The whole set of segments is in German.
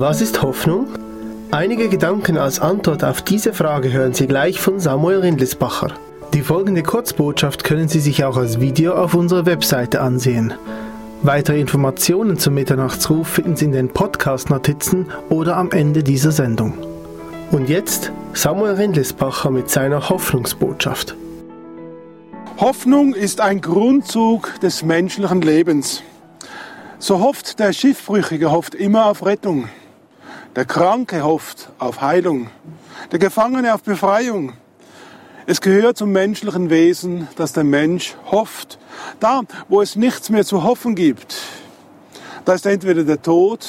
Was ist Hoffnung? Einige Gedanken als Antwort auf diese Frage hören Sie gleich von Samuel Rindlisbacher. Die folgende Kurzbotschaft können Sie sich auch als Video auf unserer Webseite ansehen. Weitere Informationen zum Mitternachtsruf finden Sie in den Podcast-Notizen oder am Ende dieser Sendung. Und jetzt Samuel Rindlisbacher mit seiner Hoffnungsbotschaft. Hoffnung ist ein Grundzug des menschlichen Lebens. So hofft der Schiffbrüchige hofft immer auf Rettung. Der Kranke hofft auf Heilung. Der Gefangene auf Befreiung. Es gehört zum menschlichen Wesen, dass der Mensch hofft. Da, wo es nichts mehr zu hoffen gibt, da ist entweder der Tod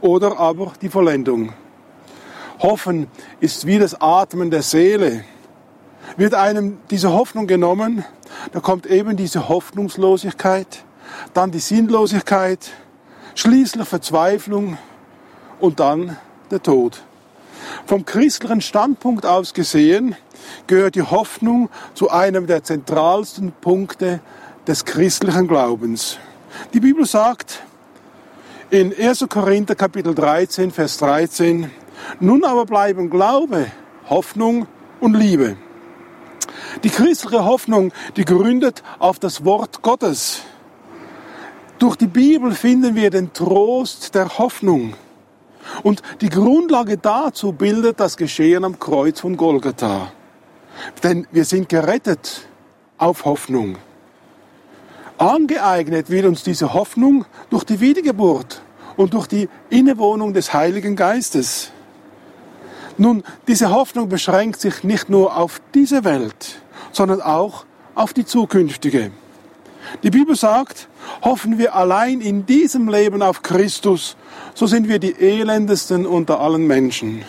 oder aber die Vollendung. Hoffen ist wie das Atmen der Seele. Wird einem diese Hoffnung genommen, da kommt eben diese Hoffnungslosigkeit, dann die Sinnlosigkeit, schließlich Verzweiflung und dann der Tod. Vom christlichen Standpunkt aus gesehen gehört die Hoffnung zu einem der zentralsten Punkte des christlichen Glaubens. Die Bibel sagt in 1. Korinther Kapitel 13, Vers 13, nun aber bleiben Glaube, Hoffnung und Liebe. Die christliche Hoffnung, die gründet auf das Wort Gottes. Durch die Bibel finden wir den Trost der Hoffnung. Und die Grundlage dazu bildet das Geschehen am Kreuz von Golgatha. Denn wir sind gerettet auf Hoffnung. Angeeignet wird uns diese Hoffnung durch die Wiedergeburt und durch die Innewohnung des Heiligen Geistes. Nun, diese Hoffnung beschränkt sich nicht nur auf diese Welt, sondern auch auf die zukünftige. Die Bibel sagt, hoffen wir allein in diesem Leben auf Christus, so sind wir die elendesten unter allen Menschen.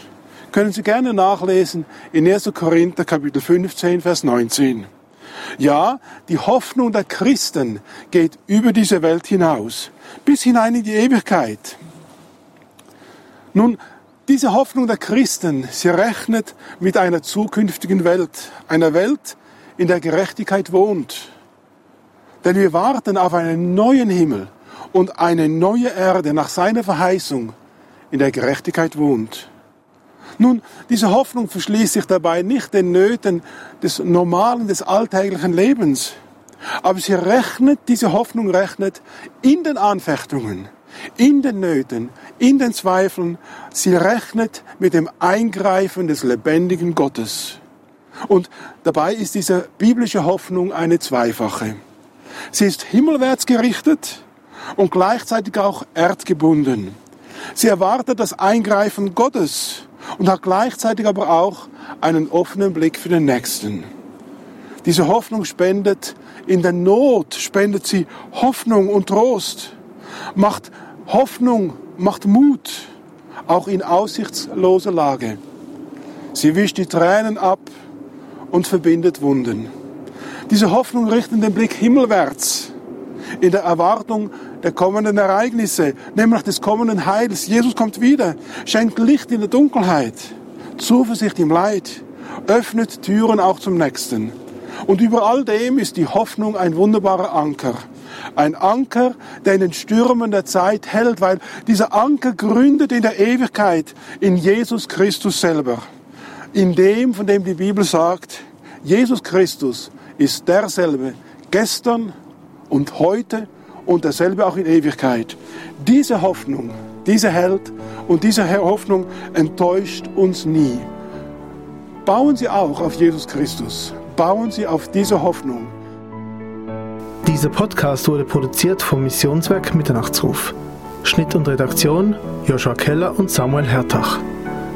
Können Sie gerne nachlesen in 1. Korinther Kapitel 15, Vers 19. Ja, die Hoffnung der Christen geht über diese Welt hinaus, bis hinein in die Ewigkeit. Nun, diese Hoffnung der Christen, sie rechnet mit einer zukünftigen Welt, einer Welt, in der Gerechtigkeit wohnt. Denn wir warten auf einen neuen Himmel und eine neue Erde nach seiner Verheißung, in der Gerechtigkeit wohnt. Nun, diese Hoffnung verschließt sich dabei nicht den Nöten des normalen, des alltäglichen Lebens. Aber sie rechnet, diese Hoffnung rechnet in den Anfechtungen, in den Nöten, in den Zweifeln. Sie rechnet mit dem Eingreifen des lebendigen Gottes. Und dabei ist diese biblische Hoffnung eine zweifache. Sie ist himmelwärts gerichtet und gleichzeitig auch erdgebunden. Sie erwartet das Eingreifen Gottes und hat gleichzeitig aber auch einen offenen Blick für den Nächsten. Diese Hoffnung spendet in der Not, spendet sie Hoffnung und Trost, macht Hoffnung, macht Mut, auch in aussichtsloser Lage. Sie wischt die Tränen ab und verbindet Wunden. Diese Hoffnung richtet den Blick himmelwärts in der Erwartung der kommenden Ereignisse, nämlich des kommenden Heils. Jesus kommt wieder, schenkt Licht in der Dunkelheit, Zuversicht im Leid, öffnet Türen auch zum Nächsten. Und über all dem ist die Hoffnung ein wunderbarer Anker. Ein Anker, der in den Stürmen der Zeit hält, weil dieser Anker gründet in der Ewigkeit in Jesus Christus selber. In dem, von dem die Bibel sagt, Jesus Christus ist derselbe gestern und heute und derselbe auch in Ewigkeit. Diese Hoffnung, diese hält und diese Hoffnung enttäuscht uns nie. Bauen Sie auch auf Jesus Christus. Bauen Sie auf diese Hoffnung. Dieser Podcast wurde produziert vom Missionswerk Mitternachtsruf. Schnitt und Redaktion Joshua Keller und Samuel Hertach.